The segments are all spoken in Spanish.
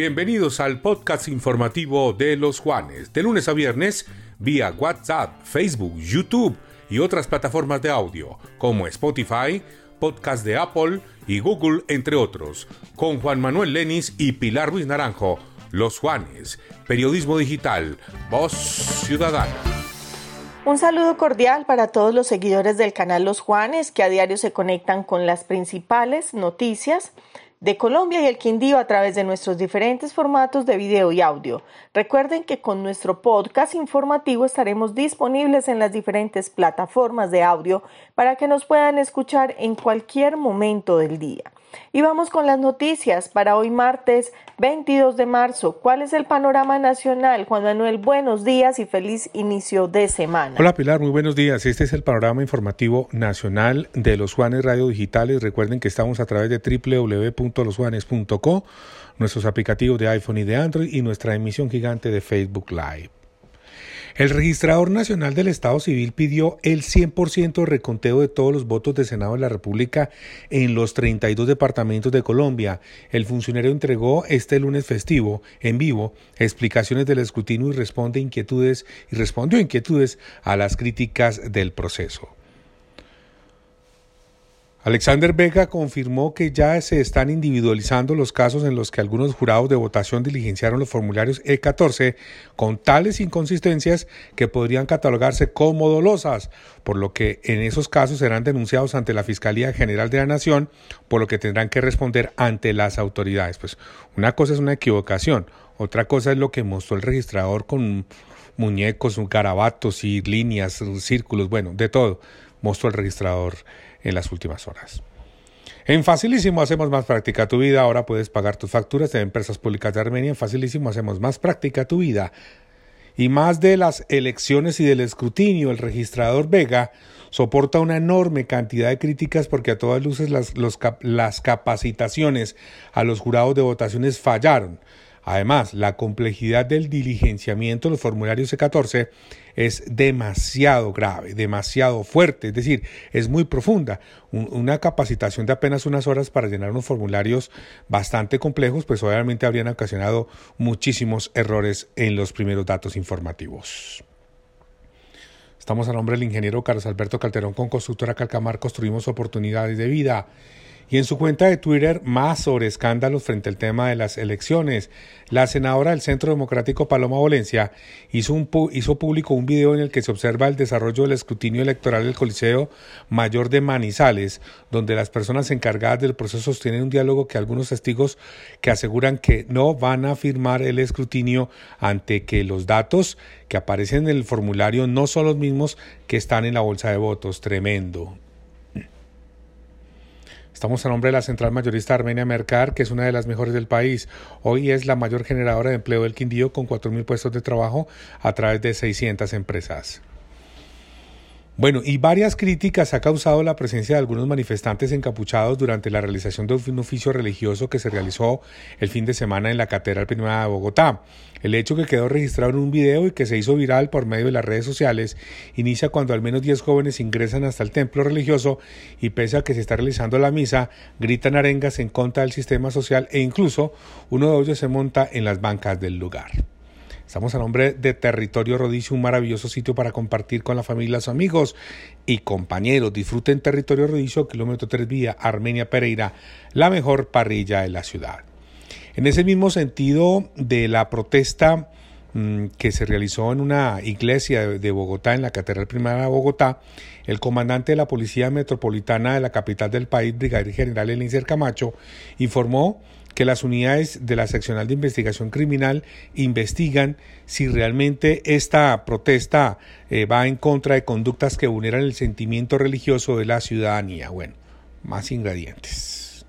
Bienvenidos al podcast informativo de los Juanes, de lunes a viernes, vía WhatsApp, Facebook, YouTube y otras plataformas de audio, como Spotify, podcast de Apple y Google, entre otros, con Juan Manuel Lenis y Pilar Ruiz Naranjo, Los Juanes, Periodismo Digital, Voz Ciudadana. Un saludo cordial para todos los seguidores del canal Los Juanes que a diario se conectan con las principales noticias de Colombia y el Quindío a través de nuestros diferentes formatos de video y audio. Recuerden que con nuestro podcast informativo estaremos disponibles en las diferentes plataformas de audio para que nos puedan escuchar en cualquier momento del día. Y vamos con las noticias para hoy martes 22 de marzo. ¿Cuál es el panorama nacional? Juan Manuel, buenos días y feliz inicio de semana. Hola Pilar, muy buenos días. Este es el panorama informativo nacional de los Juanes Radio Digitales. Recuerden que estamos a través de www.losjuanes.co, nuestros aplicativos de iPhone y de Android y nuestra emisión gigante de Facebook Live. El registrador nacional del Estado Civil pidió el 100% reconteo de todos los votos de Senado de la República en los 32 departamentos de Colombia. El funcionario entregó este lunes festivo en vivo explicaciones del escrutinio y responde inquietudes y respondió inquietudes a las críticas del proceso. Alexander Vega confirmó que ya se están individualizando los casos en los que algunos jurados de votación diligenciaron los formularios E14 con tales inconsistencias que podrían catalogarse como dolosas, por lo que en esos casos serán denunciados ante la Fiscalía General de la Nación, por lo que tendrán que responder ante las autoridades. Pues una cosa es una equivocación, otra cosa es lo que mostró el registrador con muñecos, garabatos y líneas, círculos, bueno, de todo, mostró el registrador en las últimas horas. En Facilísimo hacemos más práctica tu vida. Ahora puedes pagar tus facturas de empresas públicas de Armenia. En Facilísimo hacemos más práctica tu vida. Y más de las elecciones y del escrutinio, el registrador Vega soporta una enorme cantidad de críticas porque a todas luces las, las capacitaciones a los jurados de votaciones fallaron. Además, la complejidad del diligenciamiento de los formularios C14 es demasiado grave, demasiado fuerte, es decir, es muy profunda. una capacitación de apenas unas horas para llenar unos formularios bastante complejos, pues obviamente habrían ocasionado muchísimos errores en los primeros datos informativos. Estamos a nombre del ingeniero Carlos Alberto Calderón con Constructora Calcamar, construimos oportunidades de vida. Y en su cuenta de Twitter, más sobre escándalos frente al tema de las elecciones. La senadora del Centro Democrático Paloma Valencia hizo, hizo público un video en el que se observa el desarrollo del escrutinio electoral del Coliseo Mayor de Manizales, donde las personas encargadas del proceso sostienen un diálogo que algunos testigos que aseguran que no van a firmar el escrutinio ante que los datos que aparecen en el formulario no son los mismos que están en la bolsa de votos. Tremendo. Estamos a nombre de la central mayorista Armenia Mercar, que es una de las mejores del país. Hoy es la mayor generadora de empleo del Quindío con 4.000 puestos de trabajo a través de 600 empresas. Bueno, y varias críticas ha causado la presencia de algunos manifestantes encapuchados durante la realización de un oficio religioso que se realizó el fin de semana en la Catedral Primera de Bogotá. El hecho que quedó registrado en un video y que se hizo viral por medio de las redes sociales inicia cuando al menos 10 jóvenes ingresan hasta el templo religioso y pese a que se está realizando la misa, gritan arengas en contra del sistema social e incluso uno de ellos se monta en las bancas del lugar. Estamos a nombre de Territorio Rodicio, un maravilloso sitio para compartir con la familia, los amigos y compañeros. Disfruten Territorio Rodicio, kilómetro 3 vía, Armenia Pereira, la mejor parrilla de la ciudad. En ese mismo sentido de la protesta mm, que se realizó en una iglesia de, Bogotá, en la Catedral Primera de Bogotá, el comandante de la Policía Metropolitana de la capital del país, Brigadier General Elícer Camacho, informó que las unidades de la seccional de investigación criminal investigan si realmente esta protesta eh, va en contra de conductas que vulneran el sentimiento religioso de la ciudadanía. Bueno, más ingredientes.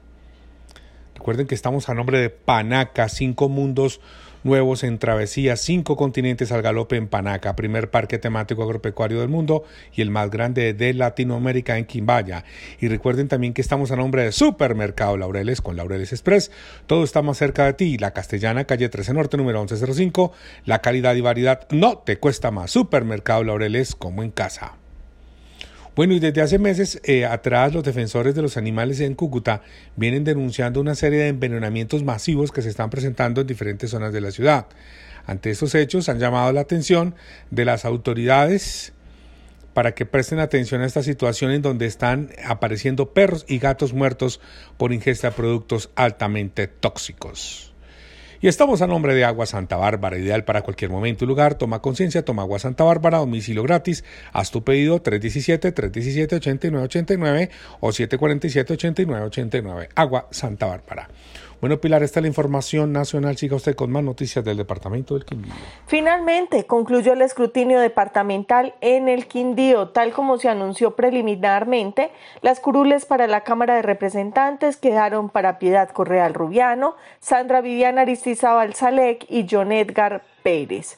Recuerden que estamos a nombre de Panaca, cinco mundos nuevos en travesía, cinco continentes al galope en Panaca, primer parque temático agropecuario del mundo y el más grande de Latinoamérica en Quimbaya. Y recuerden también que estamos a nombre de Supermercado Laureles con Laureles Express. Todo está más cerca de ti. La Castellana, calle 13 Norte, número 1105. La calidad y variedad no te cuesta más. Supermercado Laureles como en casa. Bueno, y desde hace meses eh, atrás los defensores de los animales en Cúcuta vienen denunciando una serie de envenenamientos masivos que se están presentando en diferentes zonas de la ciudad. Ante estos hechos han llamado la atención de las autoridades para que presten atención a esta situación en donde están apareciendo perros y gatos muertos por ingesta de productos altamente tóxicos. Y estamos a nombre de Agua Santa Bárbara, ideal para cualquier momento y lugar. Toma conciencia, toma Agua Santa Bárbara, domicilio gratis. Haz tu pedido 317-317-8989 o 747-8989. Agua Santa Bárbara. Bueno, Pilar, esta es la información nacional. Siga usted con más noticias del Departamento del Quindío. Finalmente, concluyó el escrutinio departamental en el Quindío, tal como se anunció preliminarmente. Las curules para la Cámara de Representantes quedaron para Piedad Correal Rubiano, Sandra Viviana Aristizábal Salek y John Edgar Pérez.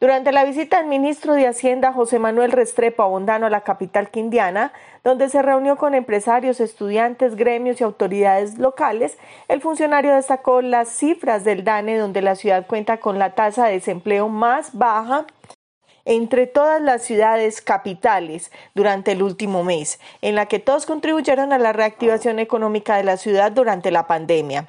Durante la visita del ministro de Hacienda José Manuel Restrepo Abondano a la capital quindiana, donde se reunió con empresarios, estudiantes, gremios y autoridades locales, el funcionario destacó las cifras del DANE, donde la ciudad cuenta con la tasa de desempleo más baja entre todas las ciudades capitales durante el último mes, en la que todos contribuyeron a la reactivación económica de la ciudad durante la pandemia.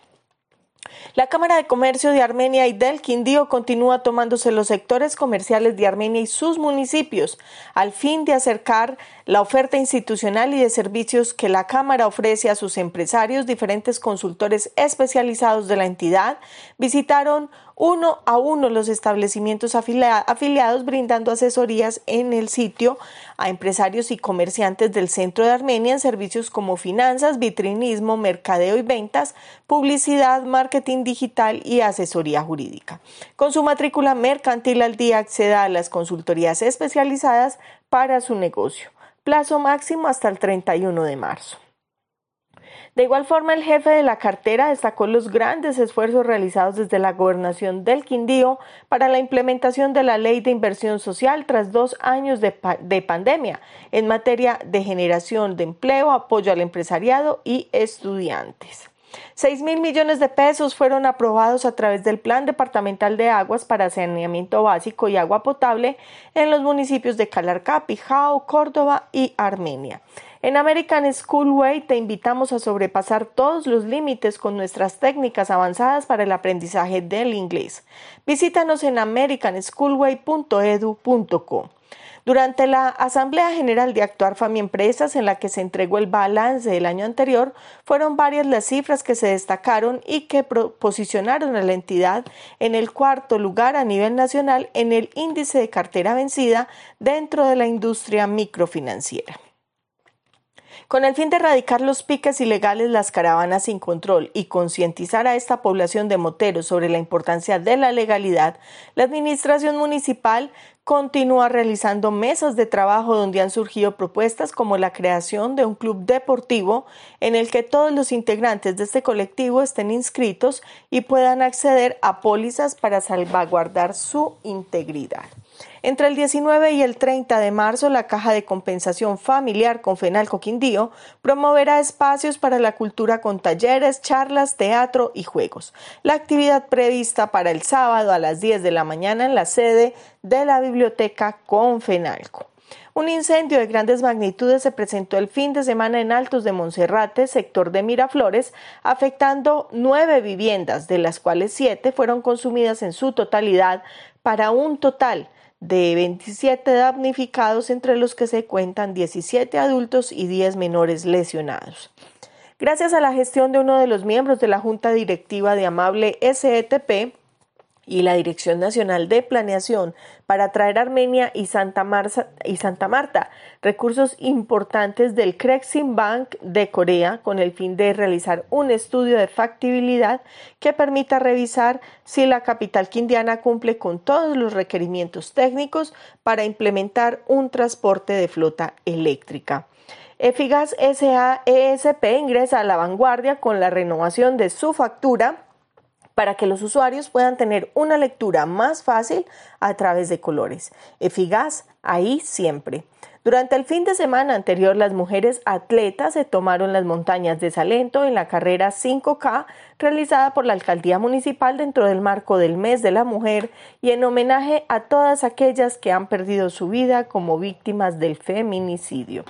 La Cámara de Comercio de Armenia y del Quindío continúa tomándose los sectores comerciales de Armenia y sus municipios al fin de acercar la oferta institucional y de servicios que la Cámara ofrece a sus empresarios. Diferentes consultores especializados de la entidad visitaron uno a uno los establecimientos afiliados brindando asesorías en el sitio a empresarios y comerciantes del centro de Armenia en servicios como finanzas, vitrinismo, mercadeo y ventas, publicidad, marketing digital y asesoría jurídica. Con su matrícula mercantil al día acceda a las consultorías especializadas para su negocio. Plazo máximo hasta el 31 de marzo. De igual forma, el jefe de la cartera destacó los grandes esfuerzos realizados desde la gobernación del Quindío para la implementación de la ley de inversión social tras dos años de, de pandemia en materia de generación de empleo, apoyo al empresariado y estudiantes. Seis mil millones de pesos fueron aprobados a través del Plan Departamental de Aguas para Saneamiento Básico y Agua Potable en los municipios de Calarcá, Pijao, Córdoba y Armenia. En American Schoolway te invitamos a sobrepasar todos los límites con nuestras técnicas avanzadas para el aprendizaje del inglés. Visítanos en americanschoolway.edu.co. Durante la Asamblea General de Actuar Fami Empresas, en la que se entregó el balance del año anterior, fueron varias las cifras que se destacaron y que posicionaron a la entidad en el cuarto lugar a nivel nacional en el índice de cartera vencida dentro de la industria microfinanciera. Con el fin de erradicar los piques ilegales, las caravanas sin control y concientizar a esta población de moteros sobre la importancia de la legalidad, la Administración Municipal continúa realizando mesas de trabajo donde han surgido propuestas como la creación de un club deportivo en el que todos los integrantes de este colectivo estén inscritos y puedan acceder a pólizas para salvaguardar su integridad. Entre el 19 y el 30 de marzo, la Caja de Compensación Familiar con Fenalco Quindío promoverá espacios para la cultura con talleres, charlas, teatro y juegos. La actividad prevista para el sábado a las 10 de la mañana en la sede de la Biblioteca Confenalco. Un incendio de grandes magnitudes se presentó el fin de semana en Altos de Monserrate, sector de Miraflores, afectando nueve viviendas, de las cuales siete fueron consumidas en su totalidad, para un total de 27 damnificados, entre los que se cuentan 17 adultos y 10 menores lesionados. Gracias a la gestión de uno de los miembros de la Junta Directiva de Amable SETP, y la Dirección Nacional de Planeación para traer Armenia y Santa, y Santa Marta recursos importantes del Krexim Bank de Corea con el fin de realizar un estudio de factibilidad que permita revisar si la capital quindiana cumple con todos los requerimientos técnicos para implementar un transporte de flota eléctrica. Efigas SAESP ingresa a la vanguardia con la renovación de su factura para que los usuarios puedan tener una lectura más fácil a través de colores. Eficaz ahí siempre. Durante el fin de semana anterior, las mujeres atletas se tomaron las montañas de Salento en la carrera 5K realizada por la Alcaldía Municipal dentro del marco del Mes de la Mujer y en homenaje a todas aquellas que han perdido su vida como víctimas del feminicidio.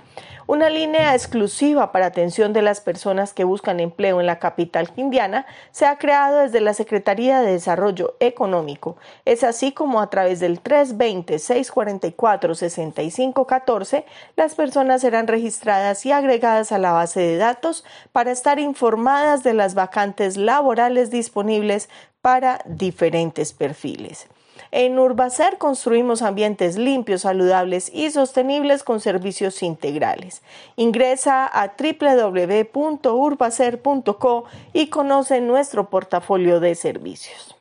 Una línea exclusiva para atención de las personas que buscan empleo en la capital quindiana se ha creado desde la Secretaría de Desarrollo Económico. Es así como a través del 320-644-6514 las personas serán registradas y agregadas a la base de datos para estar informadas de las vacantes laborales disponibles para diferentes perfiles. En Urbacer construimos ambientes limpios, saludables y sostenibles con servicios integrales. Ingresa a www.urbacer.co y conoce nuestro portafolio de servicios.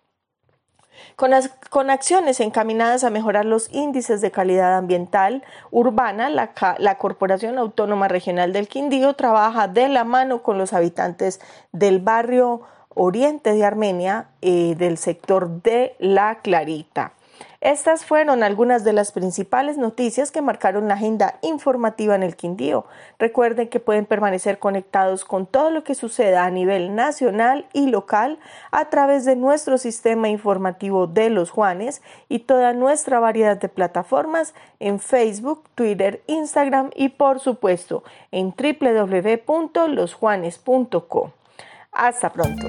Con, con, acciones encaminadas a mejorar los índices de calidad ambiental urbana, la, la, Corporación Autónoma Regional del Quindío trabaja de la mano con los habitantes del barrio oriente de Armenia eh, del sector de La Clarita. Estas fueron algunas de las principales noticias que marcaron la agenda informativa en el Quindío. Recuerden que pueden permanecer conectados con todo lo que suceda a nivel nacional y local a través de nuestro sistema informativo de los Juanes y toda nuestra variedad de plataformas en Facebook, Twitter, Instagram y por supuesto en www.losjuanes.com. Hasta pronto.